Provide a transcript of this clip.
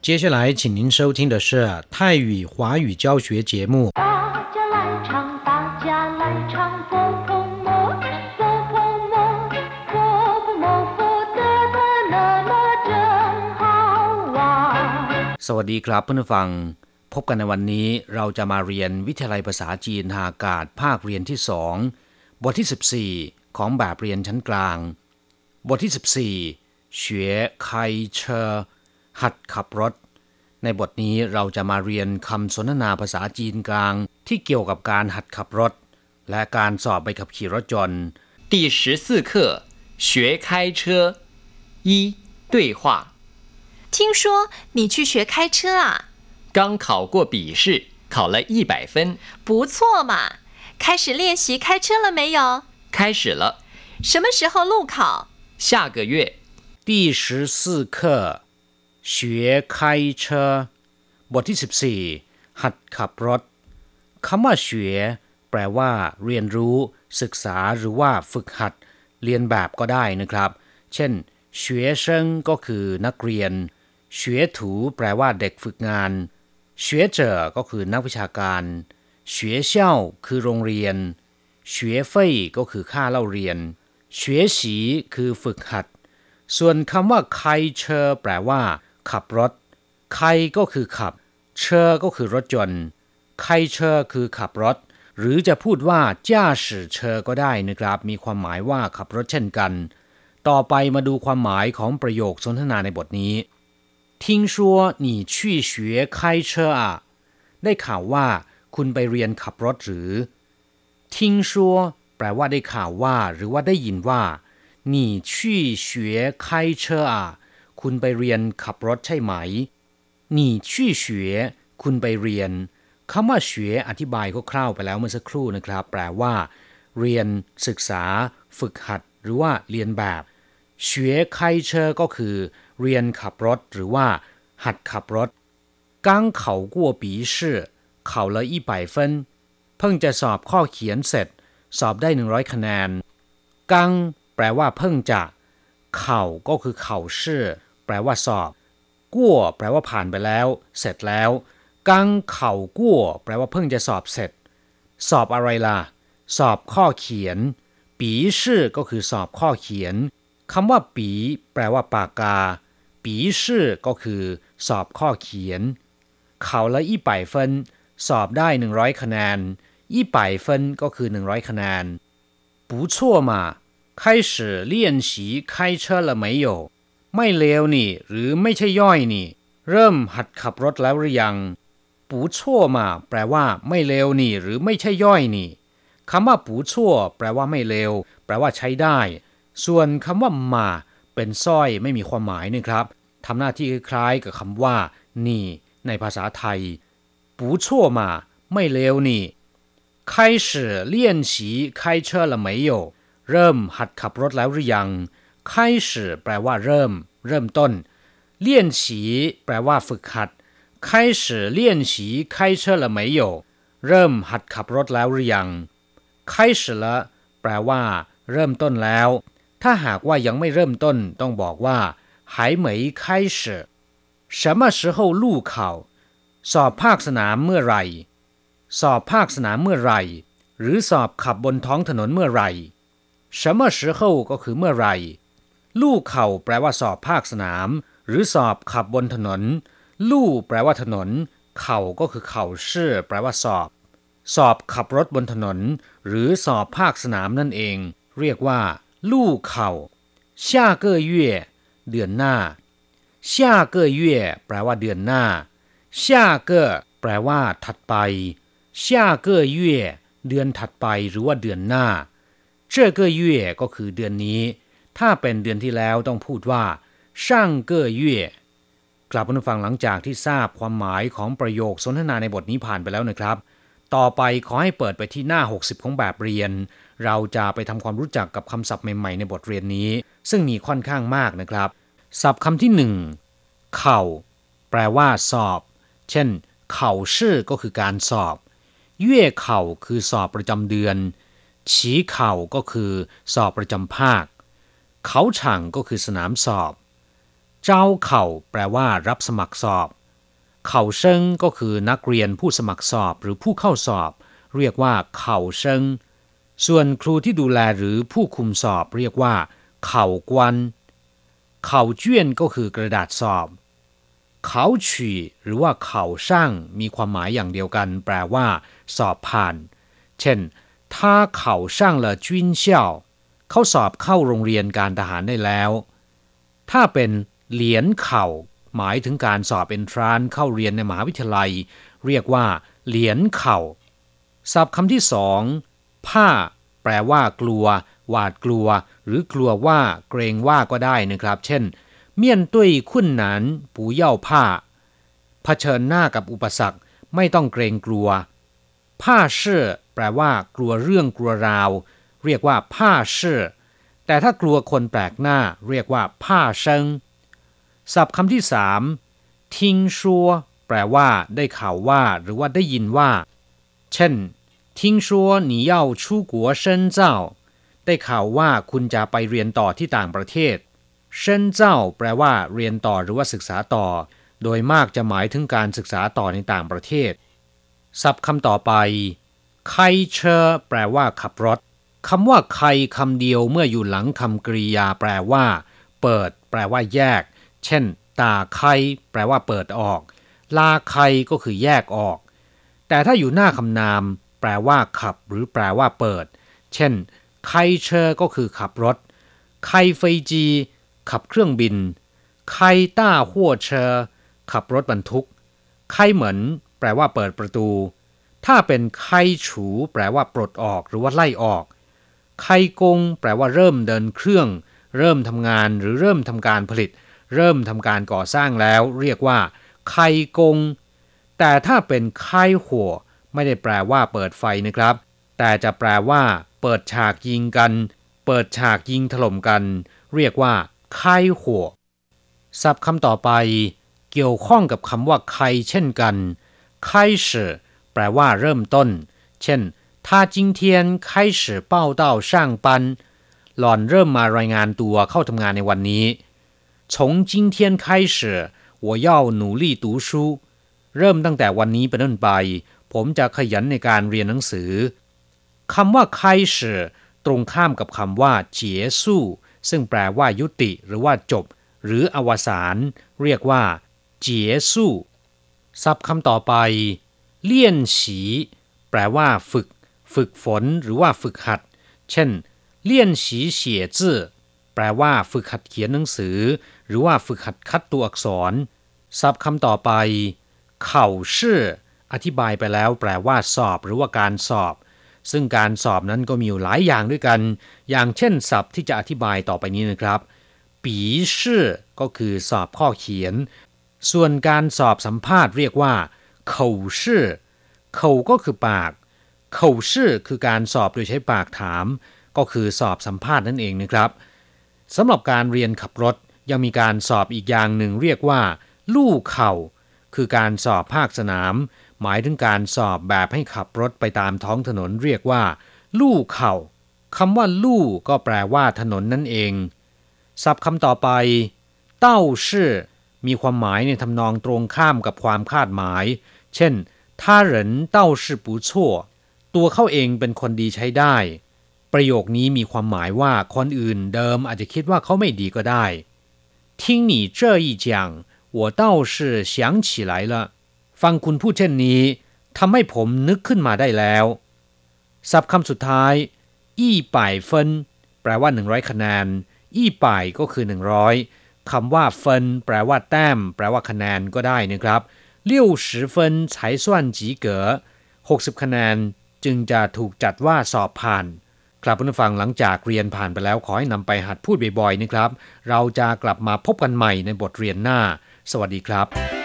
接下来，请您收听的是泰语华语教学节目。大家来唱，大家来唱，佛婆摩，佛婆摩，佛婆摩，佛得得乐乐真好玩。 สวัสดีครับเพื่อนผู้ฟัง พบกันในวันนี้เราจะมาเรียนวิทยาลัยภาษาจีนทางอากาศภาคเรียนที่สองบทที่ 14 ของแบบเรียนชั้นกลาง บทที่ 14เฉวยไคเชอ หัดขับรถ ในบทนี้เราจะมาเรียนคำสนทนาภาษาจีนกลาง ที่เกี่ยวกับการหัดขับรถ และการสอบใบขับขี่รถยนต์ 第十四课学开车一对话。听说你去学开车啊？刚考过笔试，考了一百分，不错嘛！开始练习开车了没有？开始了。什么时候路考？下个月第十四课 เฉียไคเชอบทที่ 14 หัดขับรถคำว่าเฉียแปลว่า เรียนรู้ ศึกษาหรือว่าฝึกหัด เรียนแบบก็ได้นะครับ เช่นเฉียเชิงก็คือนักเรียนเฉียถูแปลว่าเด็กฝึกงานเฉียเจอก็คือนักวิชาการเฉียเซี่ยคือโรงเรียนเฉียเฟยก็คือค่าเล่าเรียนเฉียฉีคือฝึกหัด ส่วนคำว่าไคเชอแปลว่า ขับรถใครก็คือขับ เชอร์ก็คือรถยนต์ ไคเชอร์คือขับรถ หรือจะพูดว่าจ้าสือเชอก็ได้นะครับ มีความหมายว่าขับรถเช่นกัน ต่อไปมาดูความหมายของประโยคสนทนาในบทนี้ทิ้งชัวหนีชี่เฉวยไคเชออะได้ข่าวว่าคุณไปเรียนขับรถหรือทิ้งชัวแปลว่าได้ข่าวว่า หรือว่าได้ยินว่าหนีชี่เฉวยไคเชออะ คุณไปเรียนขับรถใช่ไหมหนี่ชี่เฉวยคุณไปเรียนคำว่าเฉวยอธิบายคร่าวๆไปแล้วเมื่อสักครู่นะครับ แปลว่า เรียน ศึกษา ฝึกหัด หรือว่าเรียนแบบเฉวยไคเชอร์ก็คือ เรียนขับรถ หรือว่า หัดขับรถกังเขากัวปีชื่อเขาละอีไปเฟินเพิ่งจะสอบข้อเขียนเสร็จ สอบได้หนึ่งร้อยคะแนนกังแปลว่าเพิ่งจะ เข่าก็คือเข่าเชื่อ แปลว่าสอบกั้วแปลว่าผ่านไปแล้ว เสร็จแล้ว กังเข่ากั้วแปลว่าเพิ่งจะสอบเสร็จ สอบอะไรล่ะ สอบข้อเขียน ปีชื่อก็คือสอบข้อเขียนคำว่าปี แปลว่าปากกา ปีชื่อก็คือ สอบข้อเขียน เขาละอีป่ายเฟินสอบได้ 100 คะแนนอีป่ายเฟินก็คือ 100 คะแนน不错嘛开始练习开车了没有 ไม่เลวนี่ หรือไม่ใช่ย่อยนี่ เริ่มหัดขับรถแล้วหรือยังปูชั่วมาแปลว่า ไม่เลวนี่ หรือไม่ใช่ย่อยนี่คำว่าปูชั่วแปลว่าไม่เลว แปลว่าใช้ได้ ส่วนคำว่ามา เป็นสร้อยไม่มีความหมายนะครับทำหน้าที่คล้ายๆกับคำว่า นี่ ในภาษาไทยปูชั่วมาไม่เลวนี่开始练习开车了没有เริ่มหัดขับรถแล้วหรือยัง 开始แปลว่าเริ่ม เริ่มต้นเลี่ยนฉีแปลว่าฝึกหัด开始练习开车了没有เริ่มหัดขับรถแล้วหรือยัง开始了แปลว่า เริ่มต้นแล้ว ถ้าหากว่ายังไม่เริ่มต้น ต้องบอกว่า还没开始什么时候路考สอบภาคสนามเมื่อไหร่ สอบภาคสนามเมื่อไหร่ หรือสอบขับบนท้องถนนเมื่อไหร่什么时候ก็คือเมื่อไหร่ ลู่เข่าแปลว่าสอบภาคสนาม หรือสอบขับบนถนน ลู่แปลว่าถนน เข่าก็คือเข่าชื่อ แปลว่าสอบ สอบขับรถบนถนน หรือสอบภาคสนามนั่นเอง เรียกว่า ลู่เข่า下个月เดือนหน้า下个月แปลว่าเดือนหน้า下个แปลว่า ถัดไป下个月เดือนถัดไปหรือว่าเดือนหน้า这个月ก็คือเดือนนี้ ถ้าเป็นเดือนที่แล้วต้องพูดว่าช่างเก้อเย่กลับมาฟังหลังจากที่ทราบความหมายของประโยคสนทนาในบทนี้ผ่านไปแล้วนะครับ ต่อไปขอให้เปิดไปที่หน้า 60 ของแบบเรียน เราจะไปทำความรู้จักกับคำศัพท์ใหม่ๆ ในบทเรียนนี้ ซึ่งมีค่อนข้างมากนะครับ ศัพท์คำที่หนึ่งเข่า แปลว่า สอบ เช่น เข่าชื่อก็คือการสอบเย่เข่าคือสอบประจำเดือนฉีเข่าก็คือสอบประจำภาค เขาฉ่างก็คือสนามสอบ เ เจ้าเข่าแปลว่ารับสมัครสอบ เข่าเซิงก็คือนักเรียนผู้สมัครสอบหรือผู้เข้าสอบ เรียกว่าเข่าเซิงส่วนครูที่ดูแลหรือผู้คุมสอบเรียกว่า เข่ากวนเข่าเจี้ยนก็คือกระดาษสอบ เขาฉี่หรือว่าเขาช่างมีความหมายอย่างเดียวกัน แปลว่า สอบผ่าน เช่น他考上了军校 เขาสอบเข้าโรงเรียนการทหารได้แล้ว ถ้าเป็นเหรียญเข่า หมายถึงการสอบเอนทรานเข้าเรียนในมหาวิทยาลัย เรียกว่า เหรียญเข่าศัพท์คำที่สองผ้า แปลว่า กลัว หวาดกลัว หรือกลัวว่า เกรงว่าก็ได้นะครับ เช่น เมี่ยนตุ้ยขุ่นหนานปูเย่าผ้าเผชิญหน้ากับอุปสรรคไม่ต้องเกรงกลัว ผ้าเชื่อแปลว่า กลัวเรื่องกลัวราว เรียกว่าผ้าชื่อแต่ถ้ากลัวคนแปลกหน้าเรียกว่าผ้าเชิงศัพท์คำที่สามทิ้งชัวแปลว่า ได้ข่าวว่า หรือว่าได้ยินว่า เช่น聽說你要ได้ข่าวว่าคุณจะไปเรียนต่อที่ต่างประเทศ深造 แปลว่า เรียนต่อหรือว่าศึกษาต่อ โดยมากจะหมายถึงการศึกษาต่อในต่างประเทศ ศัพท์คำต่อไป開車แปลว่า ขับรถ คำว่า 開 คำเดียวเมื่ออยู่หลังคำกริยาแปลว่า เปิด แปลว่า แยก เช่น 打開แปลว่า เปิดออก 拉開ก็คือแยกออก แต่ถ้าอยู่หน้าคำนาม แปลว่า ขับ หรือแปลว่า เปิด เช่น開車ก็คือขับรถ開飛機 ขับเครื่องบิน開大貨車ขับรถบรรทุก開門 แปลว่า เปิดประตู ถ้าเป็น開除 แปลว่า ปลดออก หรือว่าไล่ออก 開กงแปลว่าเริ่มเดินเครื่อง เริ่มทำงานหรือเริ่มทำการผลิต เริ่มทำการก่อสร้างแล้ว เรียกว่าไคกง แต่ถ้าเป็นไคหัวไม่ได้แปลว่าเปิดไฟนะครับ แต่จะแปลว่า เปิดฉากยิงกัน เปิดฉากยิงถล่มกัน เรียกว่าไคหัวศัพท์คำต่อไป เกี่ยวข้องกับคำว่าไคเช่นกันไคสืแปลว่าเริ่มต้น เช่น 他今天开始报到上班หล่อนเริ่มมารายงานตัวเข้าทำงานในวันนี้从今天开始我要努力读书เริ่มตั้งแต่วันนี้เป็นต้นไป ผมจะขยันในการเรียนหนังสือคำว่า开始ตรงข้ามกับคำว่าเจียสู้ซึ่งแปลว่ายุติ หรือว่าจบ หรืออวสานเรียกว่าเจียสู้ศัพท์คำต่อไป เลี่ยนฉีแปลว่า ฝึก ฝึกฝนหรือว่าฝึกหัด เช่นเลี่ยนฉีเฉียจื่อแปลว่าฝึกหัดเขียนหนังสือ หรือว่าฝึกหัดคัดตัวอักษรศัพท์คำต่อไปเข่าชื่ออธิบายไปแล้วแปลว่าสอบหรือว่าการสอบ ซึ่งการสอบนั้นก็มีอยู่หลายอย่างด้วยกัน อย่างเช่นศัพท์ที่จะอธิบายต่อไปนี้นะครับปีชื่อก็คือสอบข้อเขียน ส่วนการสอบสัมภาษณ์เรียกว่าเข่าชื่อเข่าก็คือปาก เข่าชื่อคือการสอบโดยใช้ปากถาม ก็คือสอบสัมภาษณ์นั่นเองนะครับสำหรับการเรียนขับรถยังมีการสอบอีกอย่างหนึ่งเรียกว่า ลู่เข่า คือการสอบภาคสนาม หมายถึงการสอบแบบให้ขับรถไปตามท้องถนนเรียกว่า ลู่เข่าคำว่า ลู่ก็แปลว่าถนนนั่นเองศัพท์คำต่อไป เต้าชื่อ มีความหมายในทำนองตรงข้ามกับความคาดหมาย เช่นถ้าเหรินเต้าชื่อปูชั่ว เขาเองเป็นคนดีใช้ได้ ประโยคนี้มีความหมายว่าคนอื่นเดิมอาจจะคิดว่าเขาไม่ดีก็ได้听你这一讲我倒是想起来了ฟังคุณพูดเช่นนี้ทำให้ผมนึกขึ้นมาได้แล้วศัพท์คำสุดท้ายอี้ป่ายเฟินแปลว่า 100 คะแนนอี้ป่ายก็คือ 100คำว่าเฟินแปลว่าแต้ม แปลว่าคะแนนก็ได้นะครับ六十分才算及格60คะแนน จึงจะถูกจัดว่าสอบผ่านกลับผู้ฟังหลังจากเรียนผ่านไปแล้วขอให้นำไปหัดพูดบ่อยๆนะครับ เราจะกลับมาพบกันใหม่ในบทเรียนหน้า สวัสดีครับ